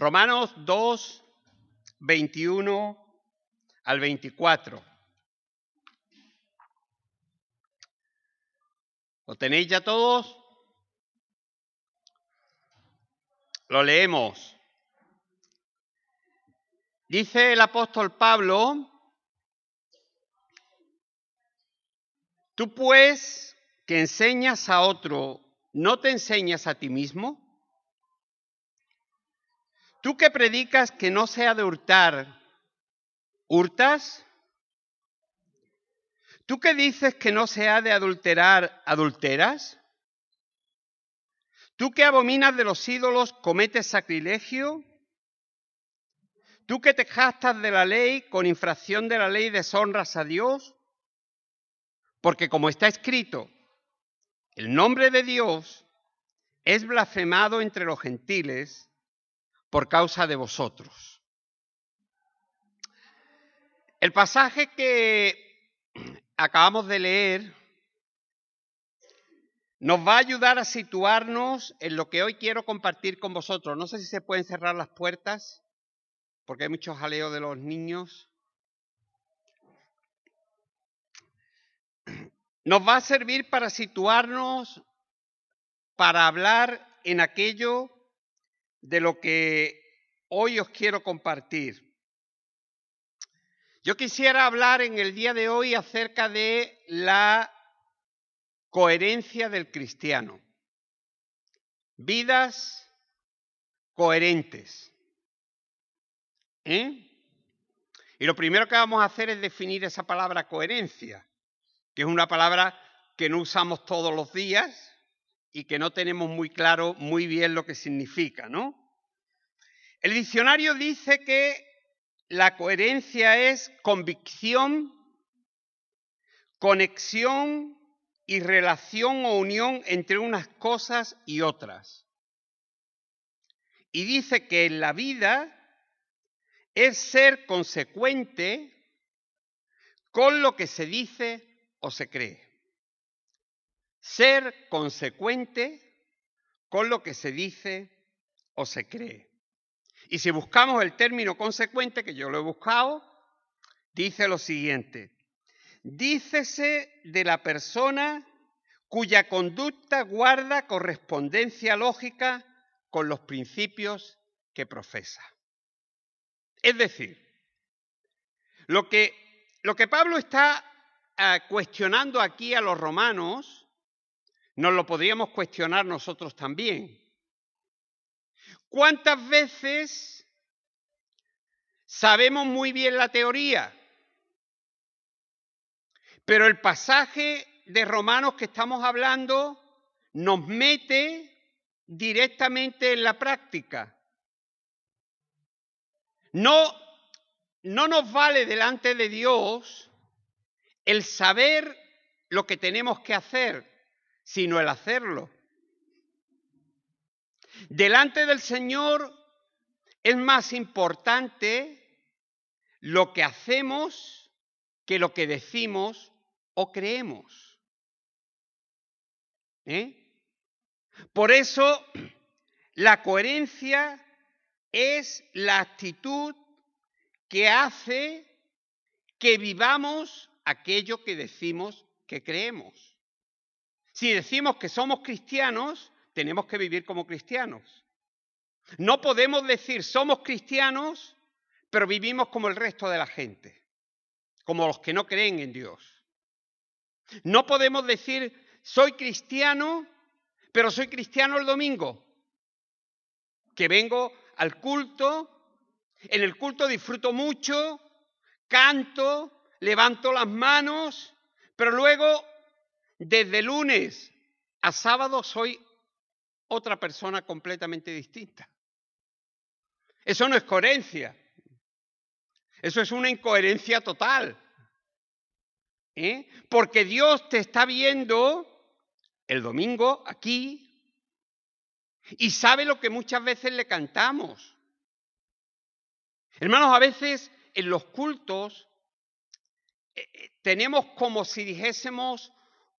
Romanos 2, 21 al 24. ¿Lo tenéis ya todos? Lo leemos. Dice el apóstol Pablo, tú pues que enseñas a otro, ¿no te enseñas a ti mismo? Tú que predicas que no sea de hurtar, ¿hurtas? ¿Tú que dices que no se ha de adulterar, adulteras? ¿Tú que abominas de los ídolos, cometes sacrilegio? ¿Tú que te jactas de la ley, con infracción de la ley deshonras a Dios? Porque como está escrito, el nombre de Dios es blasfemado entre los gentiles por causa de vosotros. El pasaje que acabamos de leer nos va a ayudar a situarnos en lo que hoy quiero compartir con vosotros. No sé si se pueden cerrar las puertas, porque hay mucho jaleo de los niños. Nos va a servir para situarnos, para hablar en aquello de lo que hoy os quiero compartir. Yo quisiera hablar en el día de hoy acerca de la coherencia del cristiano. Vidas coherentes. ¿Eh? Y lo primero que vamos a hacer es definir esa palabra coherencia, que es una palabra que no usamos todos los días y que no tenemos muy claro muy bien lo que significa, ¿no? El diccionario dice que la coherencia es convicción, conexión y relación o unión entre unas cosas y otras. Y dice que en la vida es ser consecuente con lo que se dice o se cree. Ser consecuente con lo que se dice o se cree. Y si buscamos el término consecuente, que yo lo he buscado, dice lo siguiente. Dícese de la persona cuya conducta guarda correspondencia lógica con los principios que profesa. Es decir, lo que, lo que Pablo está ah, cuestionando aquí a los romanos, nos lo podríamos cuestionar nosotros también. ¿Cuántas veces sabemos muy bien la teoría? Pero el pasaje de Romanos que estamos hablando nos mete directamente en la práctica. No, no nos vale delante de Dios el saber lo que tenemos que hacer, sino el hacerlo. Delante del Señor es más importante lo que hacemos que lo que decimos o creemos. ¿Eh? Por eso la coherencia es la actitud que hace que vivamos aquello que decimos que creemos. Si decimos que somos cristianos, tenemos que vivir como cristianos. No podemos decir somos cristianos, pero vivimos como el resto de la gente, como los que no creen en Dios. No podemos decir soy cristiano, pero soy cristiano el domingo, que vengo al culto, en el culto disfruto mucho, canto, levanto las manos, pero luego desde lunes a sábado soy otra persona completamente distinta. Eso no es coherencia. Eso es una incoherencia total. ¿eh? Porque Dios te está viendo el domingo aquí y sabe lo que muchas veces le cantamos. Hermanos, a veces en los cultos eh, eh, tenemos como si dijésemos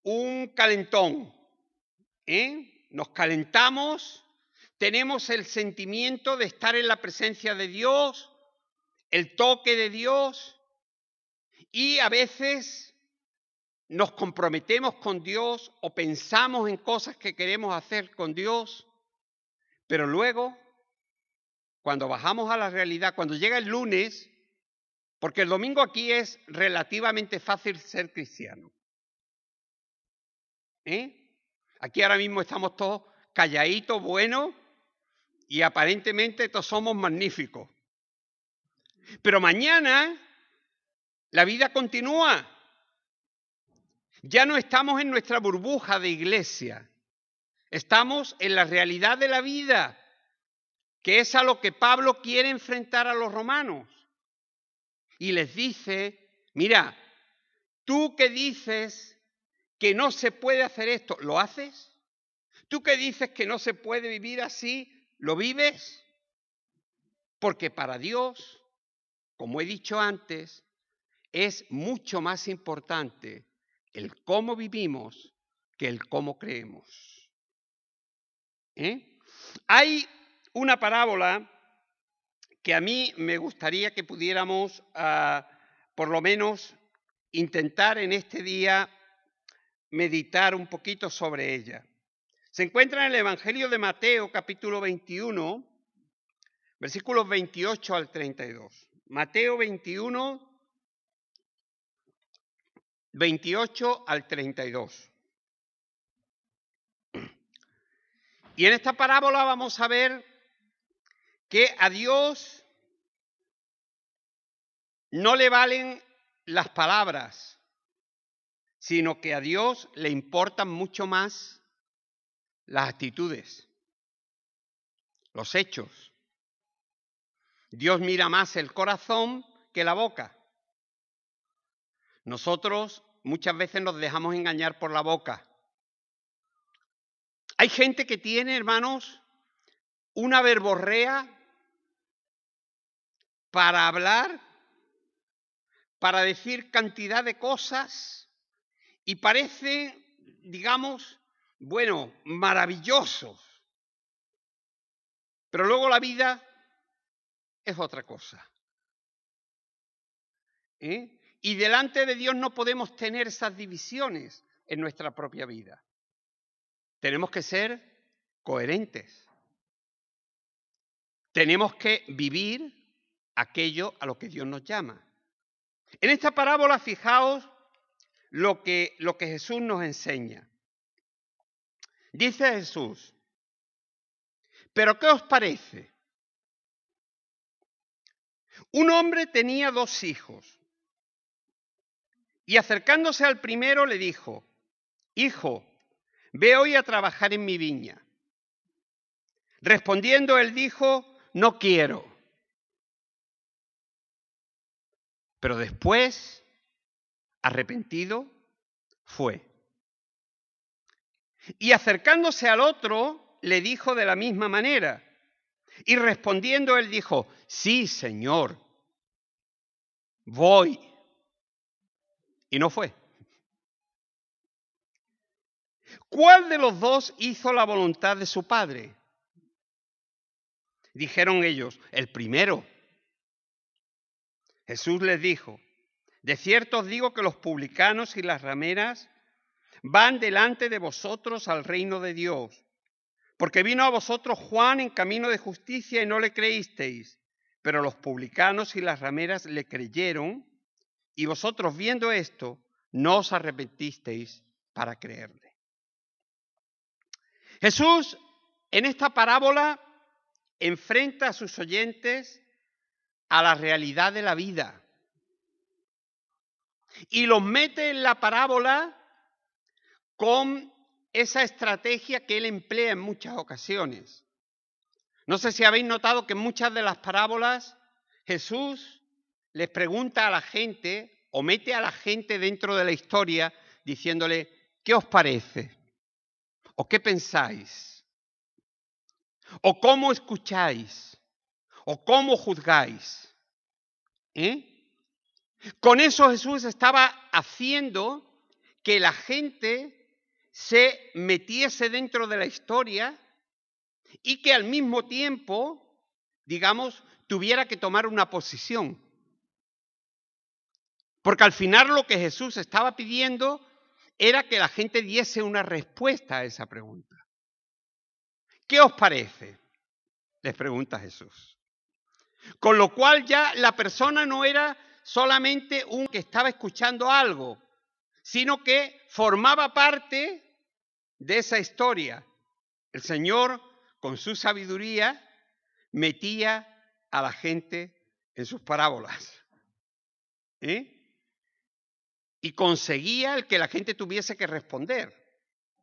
un calentón. ¿eh? nos calentamos, tenemos el sentimiento de estar en la presencia de Dios, el toque de Dios, y a veces nos comprometemos con Dios o pensamos en cosas que queremos hacer con Dios, pero luego, cuando bajamos a la realidad, cuando llega el lunes, porque el domingo aquí es relativamente fácil ser cristiano. ¿Eh? Aquí ahora mismo estamos todos calladitos, buenos, y aparentemente todos somos magníficos. Pero mañana la vida continúa. Ya no estamos en nuestra burbuja de iglesia. Estamos en la realidad de la vida, que es a lo que Pablo quiere enfrentar a los romanos. Y les dice, mira, tú que dices que no se puede hacer esto, ¿lo haces? ¿Tú que dices que no se puede vivir así, ¿Lo vives? Porque para Dios, como he dicho antes, es mucho más importante el cómo vivimos que el cómo creemos. ¿Eh? Hay una parábola que a mí me gustaría que pudiéramos, ah, por lo menos, intentar en este día meditar un poquito sobre ella. Se encuentra en el Evangelio de Mateo capítulo 21, versículos 28 al 32. Mateo 21, 28 al 32. Y en esta parábola vamos a ver que a Dios no le valen las palabras, sino que a Dios le importan mucho más las actitudes, los hechos. Dios mira más el corazón que la boca. Nosotros muchas veces nos dejamos engañar por la boca. Hay gente que tiene, hermanos, una verborrea para hablar, para decir cantidad de cosas y parece, digamos, bueno, maravillosos. Pero luego la vida es otra cosa. ¿Eh? Y delante de Dios no podemos tener esas divisiones en nuestra propia vida. Tenemos que ser coherentes. Tenemos que vivir aquello a lo que Dios nos llama. En esta parábola, fijaos lo que, lo que Jesús nos enseña. Dice Jesús, pero ¿qué os parece? Un hombre tenía dos hijos y acercándose al primero le dijo, Hijo, ve hoy a trabajar en mi viña. Respondiendo él dijo, No quiero. Pero después, arrepentido, fue. Y acercándose al otro, le dijo de la misma manera. Y respondiendo él dijo, sí, Señor, voy. Y no fue. ¿Cuál de los dos hizo la voluntad de su padre? Dijeron ellos, el primero. Jesús les dijo, de cierto os digo que los publicanos y las rameras van delante de vosotros al reino de Dios. Porque vino a vosotros Juan en camino de justicia y no le creísteis, pero los publicanos y las rameras le creyeron, y vosotros viendo esto, no os arrepentisteis para creerle. Jesús en esta parábola enfrenta a sus oyentes a la realidad de la vida y los mete en la parábola con esa estrategia que él emplea en muchas ocasiones. No sé si habéis notado que en muchas de las parábolas Jesús les pregunta a la gente o mete a la gente dentro de la historia diciéndole, ¿qué os parece? ¿O qué pensáis? ¿O cómo escucháis? ¿O cómo juzgáis? ¿Eh? Con eso Jesús estaba haciendo que la gente se metiese dentro de la historia y que al mismo tiempo, digamos, tuviera que tomar una posición. Porque al final lo que Jesús estaba pidiendo era que la gente diese una respuesta a esa pregunta. ¿Qué os parece? Les pregunta Jesús. Con lo cual ya la persona no era solamente un que estaba escuchando algo, sino que formaba parte de esa historia. El Señor, con su sabiduría, metía a la gente en sus parábolas. ¿Eh? Y conseguía el que la gente tuviese que responder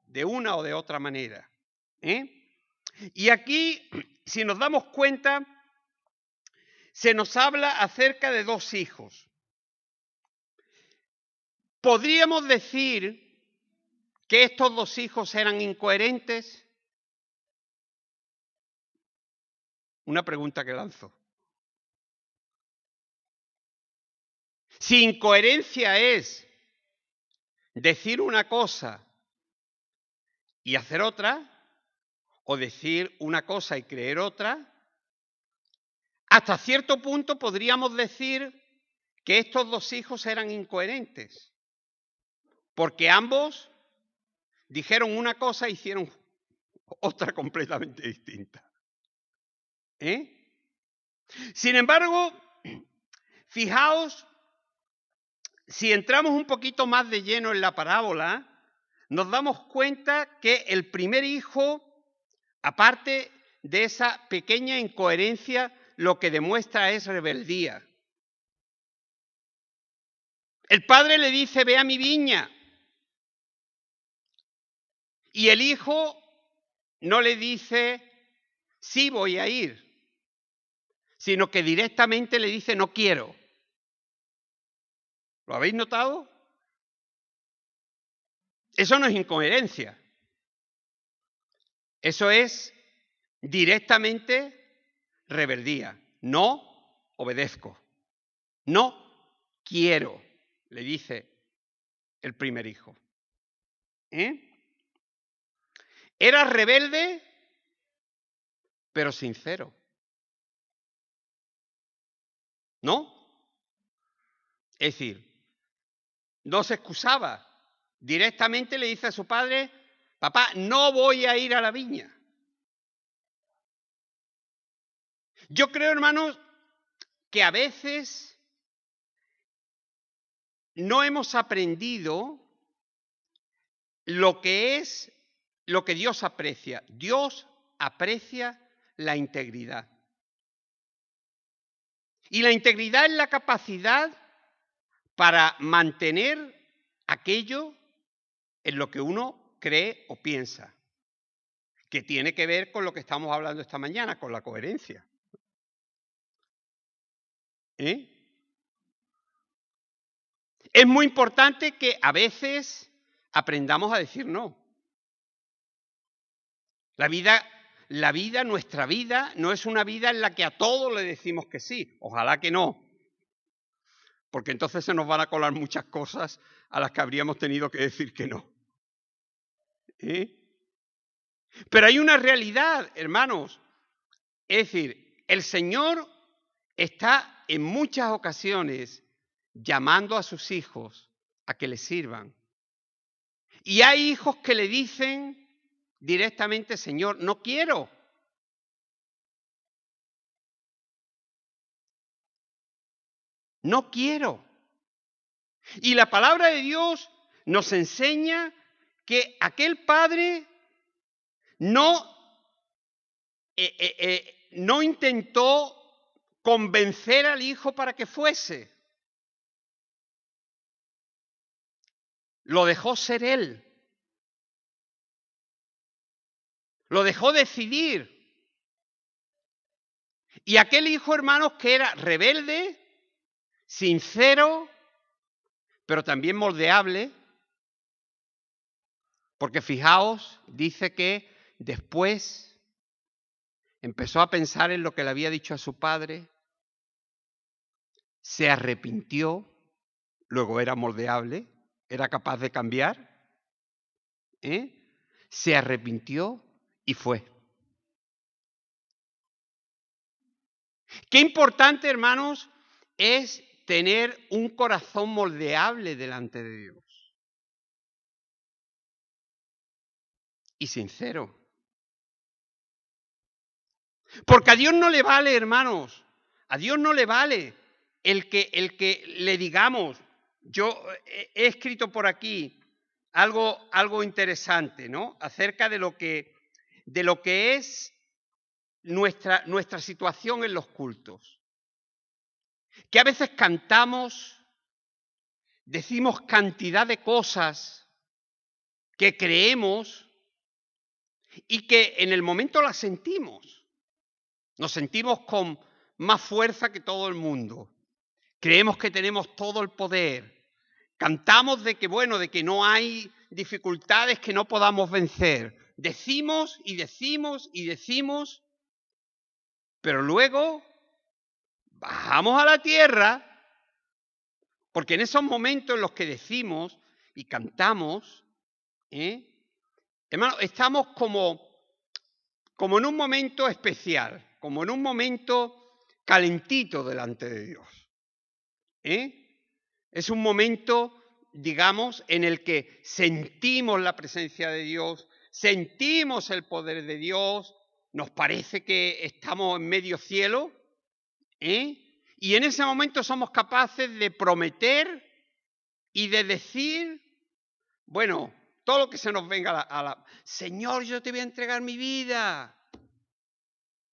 de una o de otra manera. ¿Eh? Y aquí, si nos damos cuenta, se nos habla acerca de dos hijos. ¿Podríamos decir que estos dos hijos eran incoherentes? Una pregunta que lanzo. Si incoherencia es decir una cosa y hacer otra, o decir una cosa y creer otra, hasta cierto punto podríamos decir que estos dos hijos eran incoherentes, porque ambos dijeron una cosa e hicieron otra completamente distinta. ¿Eh? Sin embargo, fijaos, si entramos un poquito más de lleno en la parábola, nos damos cuenta que el primer hijo, aparte de esa pequeña incoherencia, lo que demuestra es rebeldía. El padre le dice, ve a mi viña. Y el hijo no le dice, sí voy a ir, sino que directamente le dice, no quiero. ¿Lo habéis notado? Eso no es incoherencia. Eso es directamente rebeldía. No obedezco. No quiero, le dice el primer hijo. ¿Eh? Era rebelde, pero sincero. ¿No? Es decir, no se excusaba. Directamente le dice a su padre, papá, no voy a ir a la viña. Yo creo, hermanos, que a veces no hemos aprendido lo que es lo que Dios aprecia. Dios aprecia la integridad. Y la integridad es la capacidad para mantener aquello en lo que uno cree o piensa, que tiene que ver con lo que estamos hablando esta mañana, con la coherencia. ¿Eh? Es muy importante que a veces aprendamos a decir no. La vida, nuestra vida, no es una vida en la que a todos le decimos que sí. Ojalá que no. Porque entonces se nos van a colar muchas cosas a las que habríamos tenido que decir que no. ¿Eh? Pero hay una realidad, hermanos. Es decir, el Señor está en muchas ocasiones llamando a sus hijos a que le sirvan. Y hay hijos que le dicen, directamente, Señor, no quiero. No quiero. Y la palabra de Dios nos enseña que aquel padre no, eh, eh, eh, no intentó convencer al hijo para que fuese. Lo dejó ser él. Lo dejó decidir. Y aquel hijo, hermanos, que era rebelde, sincero, pero también moldeable, porque fijaos, dice que después empezó a pensar en lo que le había dicho a su padre, se arrepintió, luego era moldeable, era capaz de cambiar, ¿eh? se arrepintió y fue. Qué importante, hermanos, es tener un corazón moldeable delante de Dios. Y sincero. Porque a Dios no le vale, hermanos, a Dios no le vale el que, el que le digamos, yo he escrito por aquí algo, algo interesante, ¿no? Acerca de lo que, de lo que es nuestra, nuestra situación en los cultos. Que a veces cantamos, decimos cantidad de cosas que creemos y que en el momento las sentimos. Nos sentimos con más fuerza que todo el mundo. Creemos que tenemos todo el poder. Cantamos de que, bueno, de que no hay dificultades que no podamos vencer. Decimos y decimos y decimos, pero luego bajamos a la tierra, porque en esos momentos en los que decimos y cantamos, ¿eh? hermano, estamos como, como en un momento especial, como en un momento calentito delante de Dios. ¿Eh? Es un momento, digamos, en el que sentimos la presencia de Dios, sentimos el poder de Dios, nos parece que estamos en medio cielo, ¿eh? y en ese momento somos capaces de prometer y de decir, bueno, todo lo que se nos venga a la. Señor, yo te voy a entregar mi vida.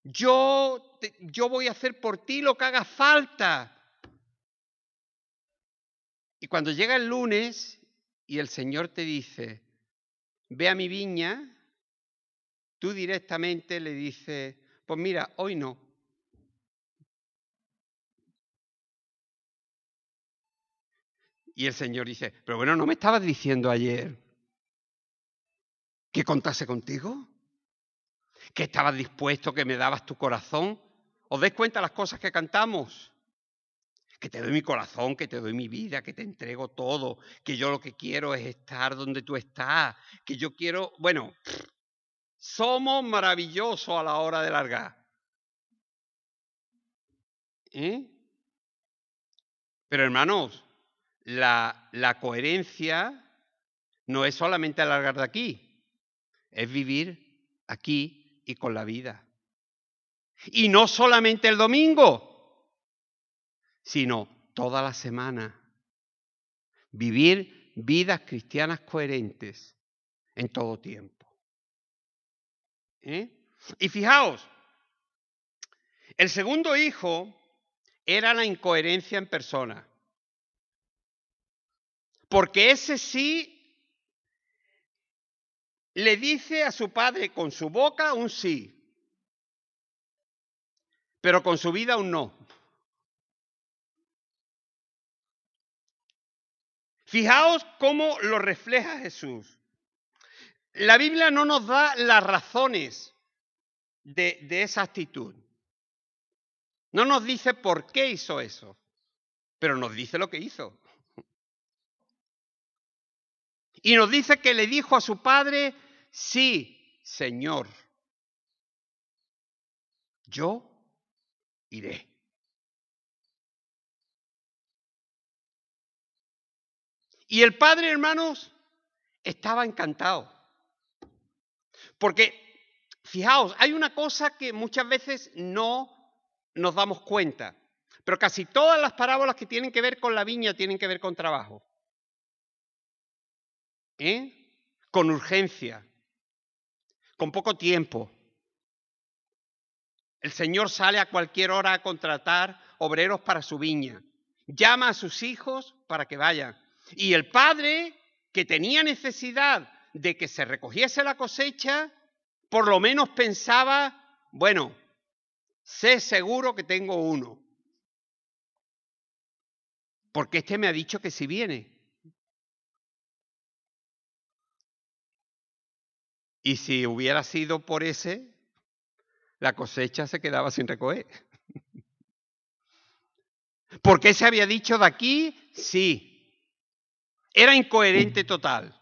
Yo, te, yo voy a hacer por ti lo que haga falta. Y cuando llega el lunes y el Señor te dice, ve a mi viña, tú directamente le dices, pues mira, hoy no. Y el Señor dice, pero bueno, ¿no me estabas diciendo ayer que contase contigo? ¿Que estabas dispuesto, que me dabas tu corazón? ¿Os dais cuenta las cosas que cantamos? Que te doy mi corazón, que te doy mi vida, que te entrego todo, que yo lo que quiero es estar donde tú estás, que yo quiero, bueno, somos maravillosos a la hora de largar. ¿Eh? Pero hermanos, la, la coherencia no es solamente alargar de aquí, es vivir aquí y con la vida. Y no solamente el domingo, sino toda la semana. Vivir vidas cristianas coherentes en todo tiempo. ¿Eh? Y fijaos, el segundo hijo era la incoherencia en persona. Porque ese sí le dice a su padre con su boca un sí, pero con su vida un no. Fijaos cómo lo refleja Jesús. La Biblia no nos da las razones de, de, esa actitud. No nos dice por qué hizo eso, pero nos dice lo que hizo. Y nos dice que le dijo a su padre, sí, Señor, yo iré. Y el padre, hermanos, estaba encantado. Porque, fijaos, hay una cosa que muchas veces no nos damos cuenta, pero casi todas las parábolas que tienen que ver con la viña tienen que ver con trabajo. ¿Eh? Con urgencia, con poco tiempo. El Señor sale a cualquier hora a contratar obreros para su viña. Llama a sus hijos para que vayan. Y el padre, que tenía necesidad de que se recogiese la cosecha, por lo menos pensaba, bueno, sé seguro que tengo uno. Porque este me ha dicho que si viene. Y si hubiera sido por ese, la cosecha se quedaba sin recoger. Porque se había dicho de aquí, sí, era incoherente total.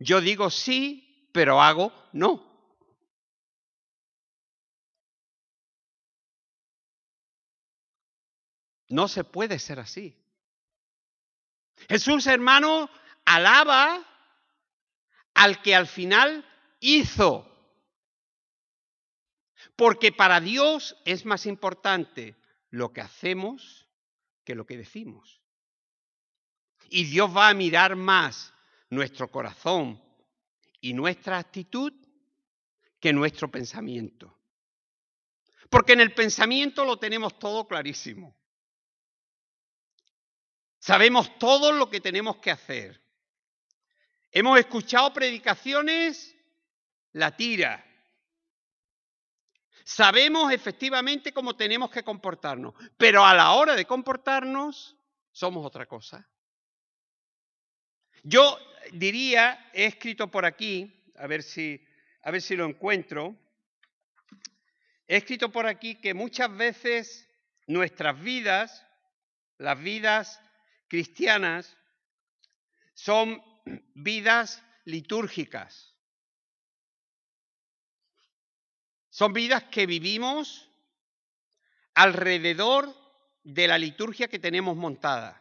Yo digo sí, pero hago no. No se puede ser así. Jesús, hermano, alaba al que al final hizo. Porque para Dios es más importante lo que hacemos que lo que decimos. Y Dios va a mirar más nuestro corazón y nuestra actitud que nuestro pensamiento. Porque en el pensamiento lo tenemos todo clarísimo. Sabemos todo lo que tenemos que hacer. Hemos escuchado predicaciones, la tira. Sabemos efectivamente cómo tenemos que comportarnos, pero a la hora de comportarnos somos otra cosa. Yo diría, he escrito por aquí, a ver si, a ver si lo encuentro, he escrito por aquí que muchas veces nuestras vidas, las vidas cristianas, son vidas litúrgicas. Son vidas que vivimos alrededor de la liturgia que tenemos montada.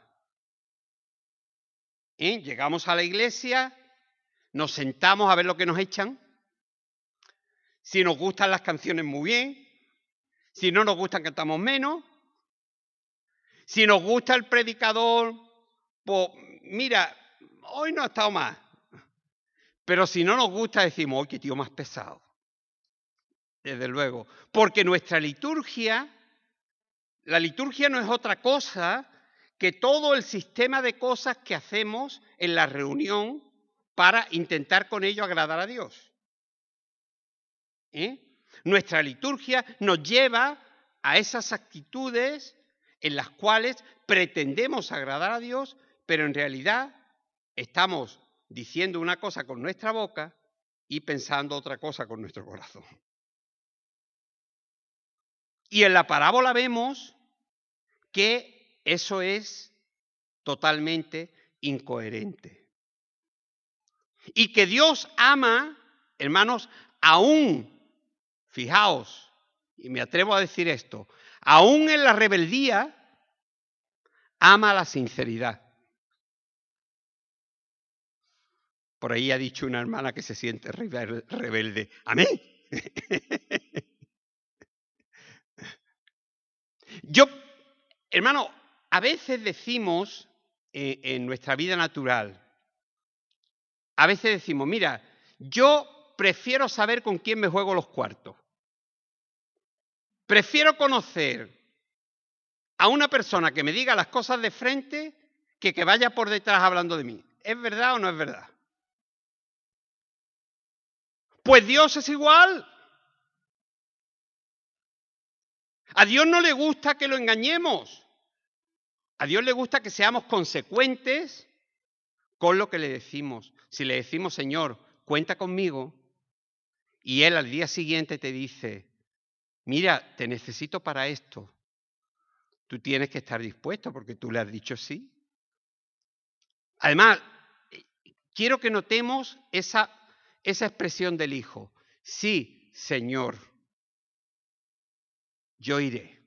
Llegamos a la iglesia, nos sentamos a ver lo que nos echan. Si nos gustan las canciones, muy bien. Si no nos gustan, cantamos menos. Si nos gusta el predicador, pues mira, hoy no ha estado más. Pero si no nos gusta, decimos, ¡ay, qué tío más pesado! Desde luego. Porque nuestra liturgia, la liturgia no es otra cosa que todo el sistema de cosas que hacemos en la reunión para intentar con ello agradar a Dios. ¿Eh? Nuestra liturgia nos lleva a esas actitudes en las cuales pretendemos agradar a Dios, pero en realidad estamos diciendo una cosa con nuestra boca y pensando otra cosa con nuestro corazón. Y en la parábola vemos que eso es totalmente incoherente. Y que Dios ama, hermanos, aún, fijaos, y me atrevo a decir esto, aún en la rebeldía, ama la sinceridad. Por ahí ha dicho una hermana que se siente rebelde. Amén. Yo, hermano, a veces decimos eh, en nuestra vida natural, a veces decimos, mira, yo prefiero saber con quién me juego los cuartos. Prefiero conocer a una persona que me diga las cosas de frente que que vaya por detrás hablando de mí. ¿Es verdad o no es verdad? Pues Dios es igual. A Dios no le gusta que lo engañemos. A Dios le gusta que seamos consecuentes con lo que le decimos. Si le decimos, Señor, cuenta conmigo, y Él al día siguiente te dice, mira, te necesito para esto, tú tienes que estar dispuesto porque tú le has dicho sí. Además, quiero que notemos esa, esa expresión del Hijo. Sí, Señor, yo iré.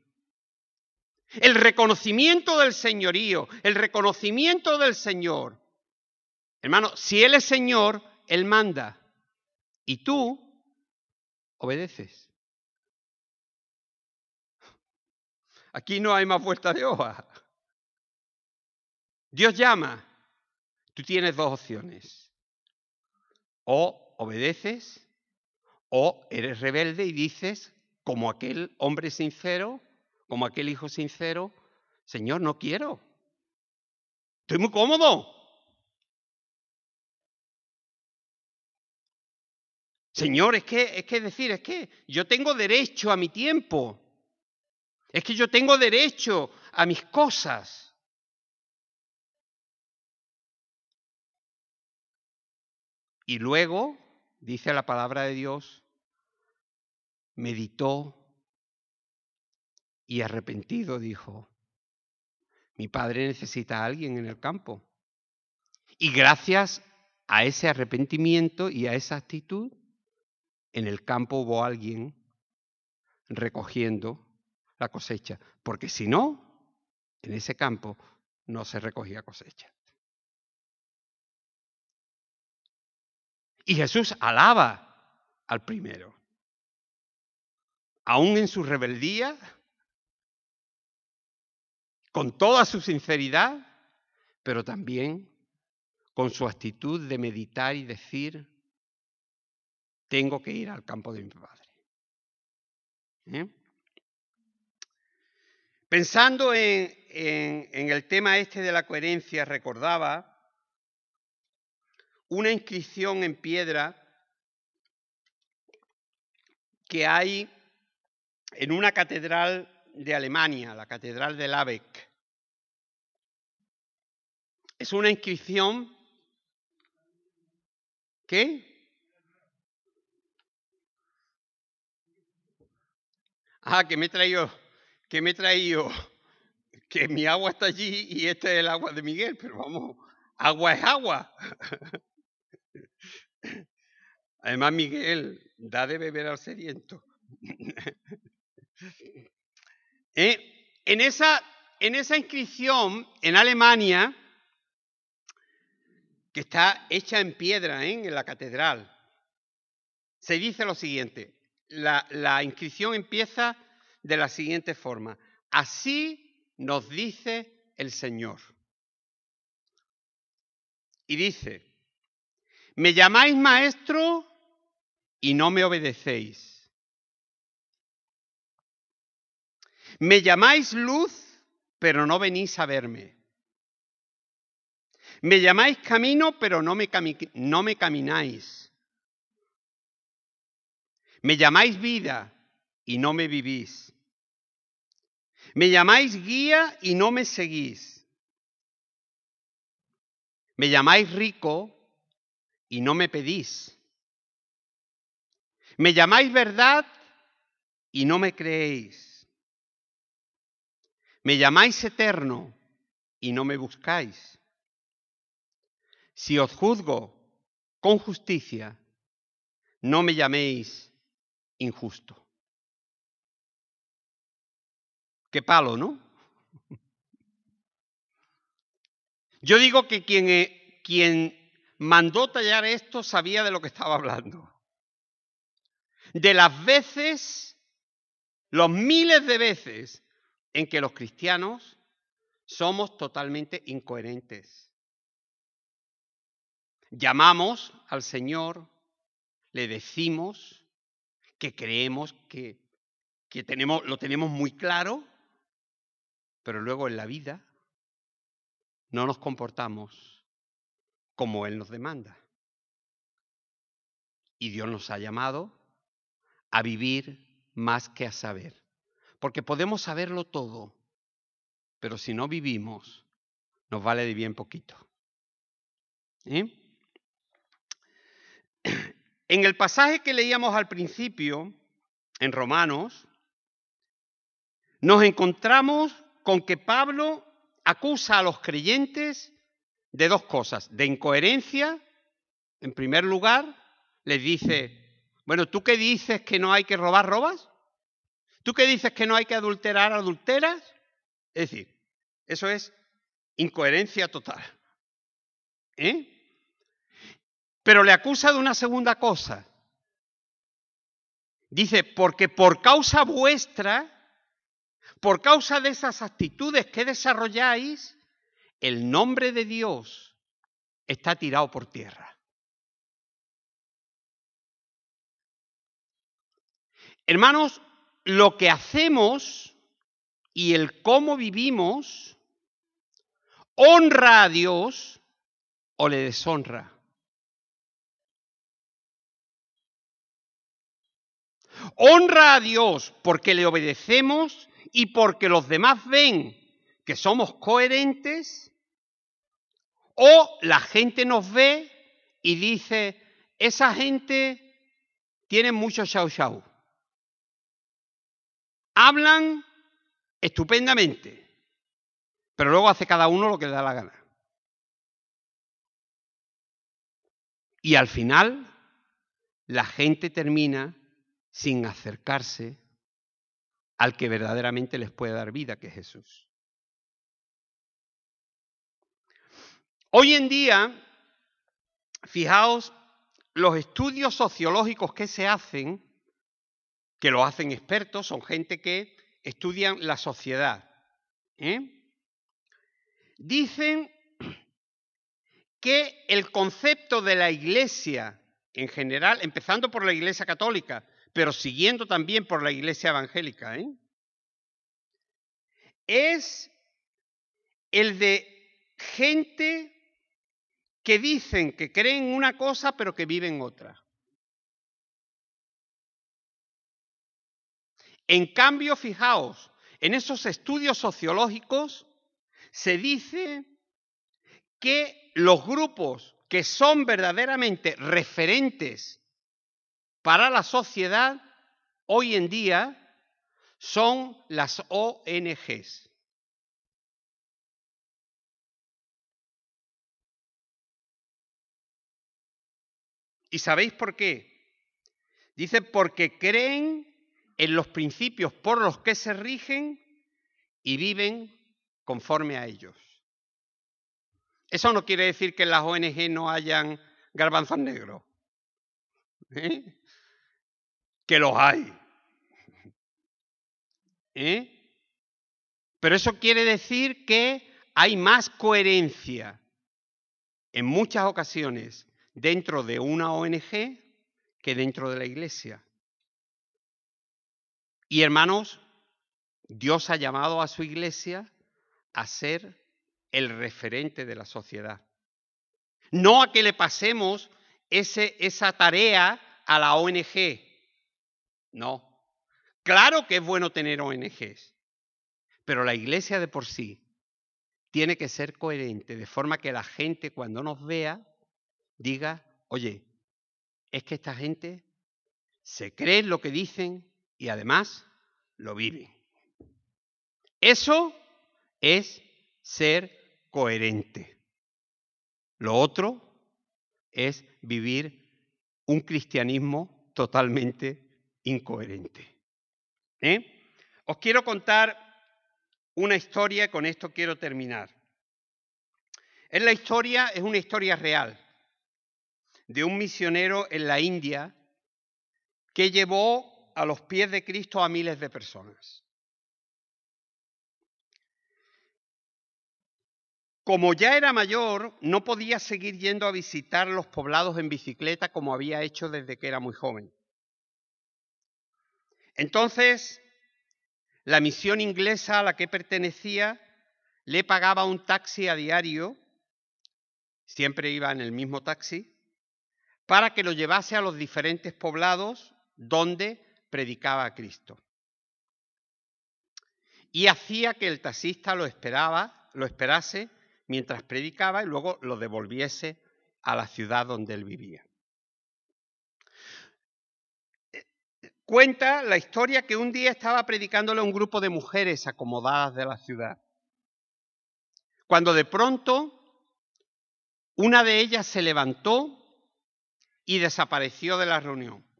El reconocimiento del señorío, el reconocimiento del Señor. Hermano, si Él es Señor, Él manda. Y tú obedeces. Aquí no hay más vuelta de hoja. Dios llama. Tú tienes dos opciones. O obedeces o eres rebelde y dices, como aquel hombre sincero, como aquel hijo sincero, Señor, no quiero. Estoy muy cómodo. Señor, es que, es que decir, es que yo tengo derecho a mi tiempo. Es que yo tengo derecho a mis cosas. Y luego, dice la palabra de Dios, meditó y arrepentido dijo, mi padre necesita a alguien en el campo. Y gracias a ese arrepentimiento y a esa actitud, en el campo hubo alguien recogiendo la cosecha. Porque si no, en ese campo no se recogía cosecha. Y Jesús alaba al primero. Aún en su rebeldía, con toda su sinceridad, pero también con su actitud de meditar y decir, tengo que ir al campo de mi padre. ¿Eh? Pensando en, en el tema este de la coherencia, recordaba una inscripción en piedra que hay en una catedral de Alemania, la catedral de Labeck. Es una inscripción ¿Qué? Ah, que me he traído, que me he traído, que mi agua está allí y este es el agua de Miguel, pero vamos, agua es agua. Además, Miguel da de beber al sediento. Eh, en, esa, inscripción en Alemania, que está hecha en piedra ¿eh? en la catedral, se dice lo siguiente. La inscripción empieza de la siguiente forma. Así nos dice el Señor. Y dice, me llamáis maestro y no me obedecéis. Me llamáis luz, pero no venís a verme. Me llamáis camino, pero no me, camináis. Me llamáis vida y no me vivís. Me llamáis guía y no me seguís. Me llamáis rico y no me pedís. Me llamáis verdad y no me creéis. Me llamáis eterno y no me buscáis. Si os juzgo con justicia, no me llaméis injusto. Qué palo, ¿no? Yo digo que quien, eh, quien mandó tallar esto sabía de lo que estaba hablando. De las veces, los miles de veces en que los cristianos somos totalmente incoherentes. Llamamos al Señor, le decimos que creemos que, que tenemos, lo tenemos muy claro, pero luego en la vida no nos comportamos como Él nos demanda. Y Dios nos ha llamado a vivir más que a saber. Porque podemos saberlo todo, pero si no vivimos, nos vale de bien poquito. En el pasaje que leíamos al principio, en Romanos, nos encontramos con que Pablo acusa a los creyentes de dos cosas, de incoherencia, en primer lugar, les dice, bueno, ¿tú qué dices que no hay que robar, robas? ¿Tú qué dices que no hay que adulterar, adulteras? Es decir, eso es incoherencia total. ¿Eh? Pero le acusa de una segunda cosa. Dice, porque por causa vuestra, por causa de esas actitudes que desarrolláis, el nombre de Dios está tirado por tierra. Hermanos, lo que hacemos y el cómo vivimos honra a Dios o le deshonra. Honra a Dios porque le obedecemos y porque los demás ven que somos coherentes o la gente nos ve y dice, esa gente tiene mucho chau chau. Hablan estupendamente, pero luego hace cada uno lo que le da la gana. Y al final, la gente termina sin acercarse al que verdaderamente les puede dar vida, que es Jesús. Hoy en día, fijaos, los estudios sociológicos que se hacen, que lo hacen expertos, son gente que estudian la sociedad. ¿eh? Dicen que el concepto de la iglesia en general, empezando por la iglesia católica, pero siguiendo también por la iglesia evangélica, ¿eh? es el de gente que dicen que creen una cosa pero que viven otra. En cambio, fijaos, en esos estudios sociológicos se dice que los grupos que son verdaderamente referentes para la sociedad hoy en día son las ONGs. ¿Y sabéis por qué? Dice, porque creen en los principios por los que se rigen y viven conforme a ellos. Eso no quiere decir que en las ONG no hayan garbanzos negros. ¿eh? Que los hay. ¿eh? Pero eso quiere decir que hay más coherencia en muchas ocasiones dentro de una ONG que dentro de la iglesia. Y hermanos, Dios ha llamado a su iglesia a ser el referente de la sociedad. No a que le pasemos ese, esa tarea a la ONG. No. Claro que es bueno tener ONGs, pero la iglesia de por sí tiene que ser coherente, de forma que la gente cuando nos vea diga, oye, es que esta gente se cree lo que dicen y además lo viven. Eso es ser coherente. Lo otro es vivir un cristianismo totalmente incoherente. ¿Eh? Os quiero contar una historia, con esto quiero terminar. Es la historia, es una historia real de un misionero en la India que llevó a los pies de Cristo a miles de personas. Como ya era mayor, no podía seguir yendo a visitar los poblados en bicicleta como había hecho desde que era muy joven. Entonces, la misión inglesa a la que pertenecía le pagaba un taxi a diario, siempre iba en el mismo taxi, para que lo llevase a los diferentes poblados donde predicaba a Cristo. Y hacía que el taxista lo esperaba, lo esperase mientras predicaba y luego lo devolviese a la ciudad donde él vivía. Cuenta la historia que un día estaba predicándole a un grupo de mujeres acomodadas de la ciudad, cuando de pronto una de ellas se levantó y desapareció de la reunión.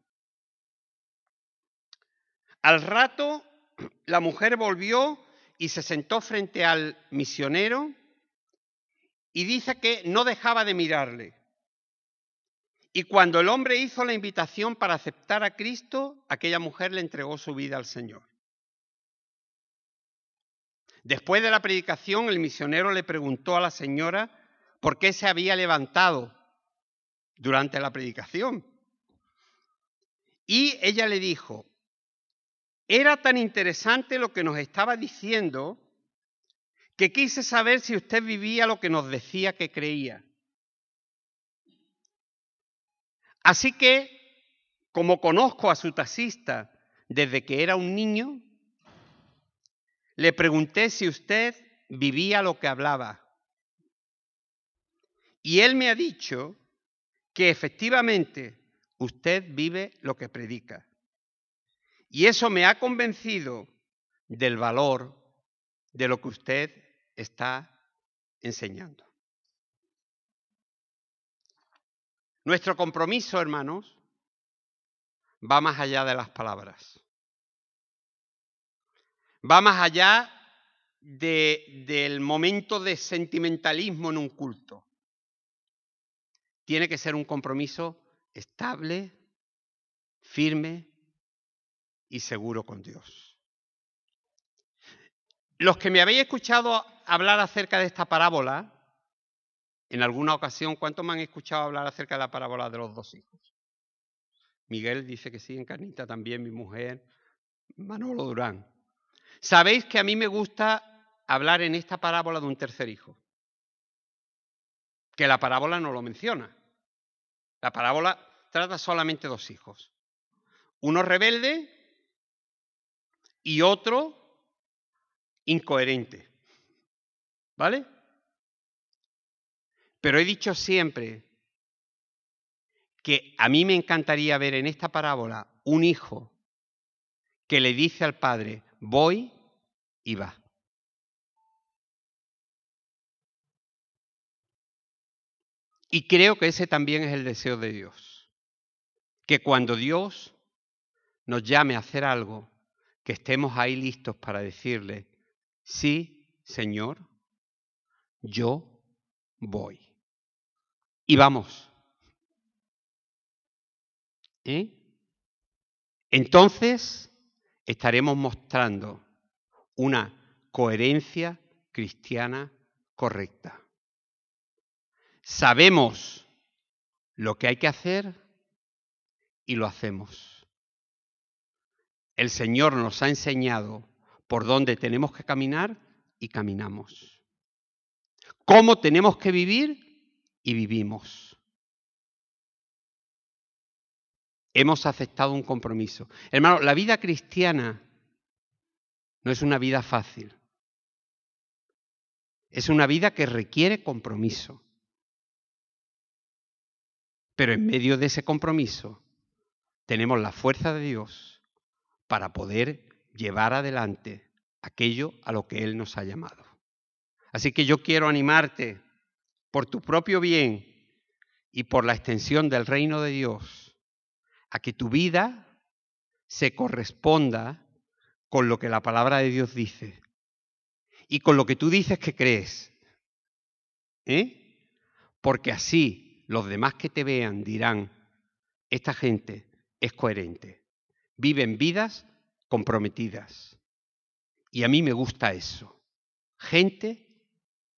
Al rato, la mujer volvió y se sentó frente al misionero y dice que no dejaba de mirarle. Y cuando el hombre hizo la invitación para aceptar a Cristo, aquella mujer le entregó su vida al Señor. Después de la predicación, el misionero le preguntó a la señora por qué se había levantado durante la predicación. Y ella le dijo, era tan interesante lo que nos estaba diciendo que quise saber si usted vivía lo que nos decía que creía. Así que, como conozco a su taxista desde que era un niño, le pregunté si usted vivía lo que hablaba. Y él me ha dicho que efectivamente usted vive lo que predica. Y eso me ha convencido del valor de lo que usted está enseñando. Nuestro compromiso, hermanos, va más allá de las palabras. Va más allá de, del momento de sentimentalismo en un culto. tiene que ser un compromiso estable, firme y seguro con Dios. Los que me habéis escuchado hablar acerca de esta parábola, en alguna ocasión, ¿cuántos me han escuchado hablar acerca de la parábola de los dos hijos? Miguel dice que sí, Encarnita también, mi mujer, Manolo Durán. Sabéis que a mí me gusta hablar en esta parábola de un tercer hijo, que la parábola no lo menciona. La parábola trata solamente dos hijos. Uno rebelde y otro incoherente. ¿Vale? Pero he dicho siempre que a mí me encantaría ver en esta parábola un hijo que le dice al padre, voy y va. Y creo que ese también es el deseo de Dios. Que cuando Dios nos llame a hacer algo, que estemos ahí listos para decirle, sí, Señor, yo voy. Y vamos. ¿Eh? Entonces estaremos mostrando una coherencia cristiana correcta. Sabemos lo que hay que hacer y lo hacemos. El Señor nos ha enseñado por dónde tenemos que caminar y caminamos. Cómo tenemos que vivir y vivimos. Hemos aceptado un compromiso. Hermano, la vida cristiana no es una vida fácil. Es una vida que requiere compromiso. Pero en medio de ese compromiso tenemos la fuerza de Dios para poder llevar adelante aquello a lo que Él nos ha llamado. Así que yo quiero animarte por tu propio bien y por la extensión del reino de Dios a que tu vida se corresponda con lo que la palabra de Dios dice y con lo que tú dices que crees. ¿Eh? Porque así los demás que te vean dirán, esta gente es coherente, viven vidas comprometidas. Y a mí me gusta eso. Gente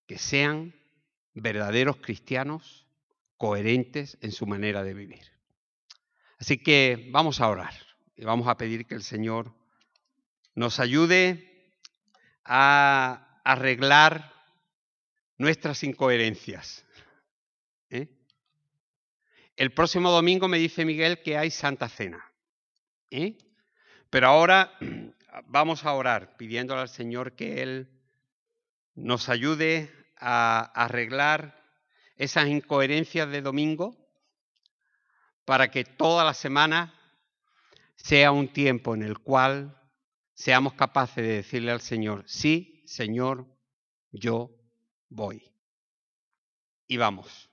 que sean verdaderos cristianos coherentes en su manera de vivir. Así que vamos a orar y vamos a pedir que el Señor nos ayude a arreglar nuestras incoherencias. ¿eh? El próximo domingo me dice Miguel que hay Santa Cena. Pero ahora vamos a orar pidiéndole al Señor que Él nos ayude a arreglar esas incoherencias de domingo para que toda la semana sea un tiempo en el cual seamos capaces de decirle al Señor, sí, Señor, yo voy. Y vamos.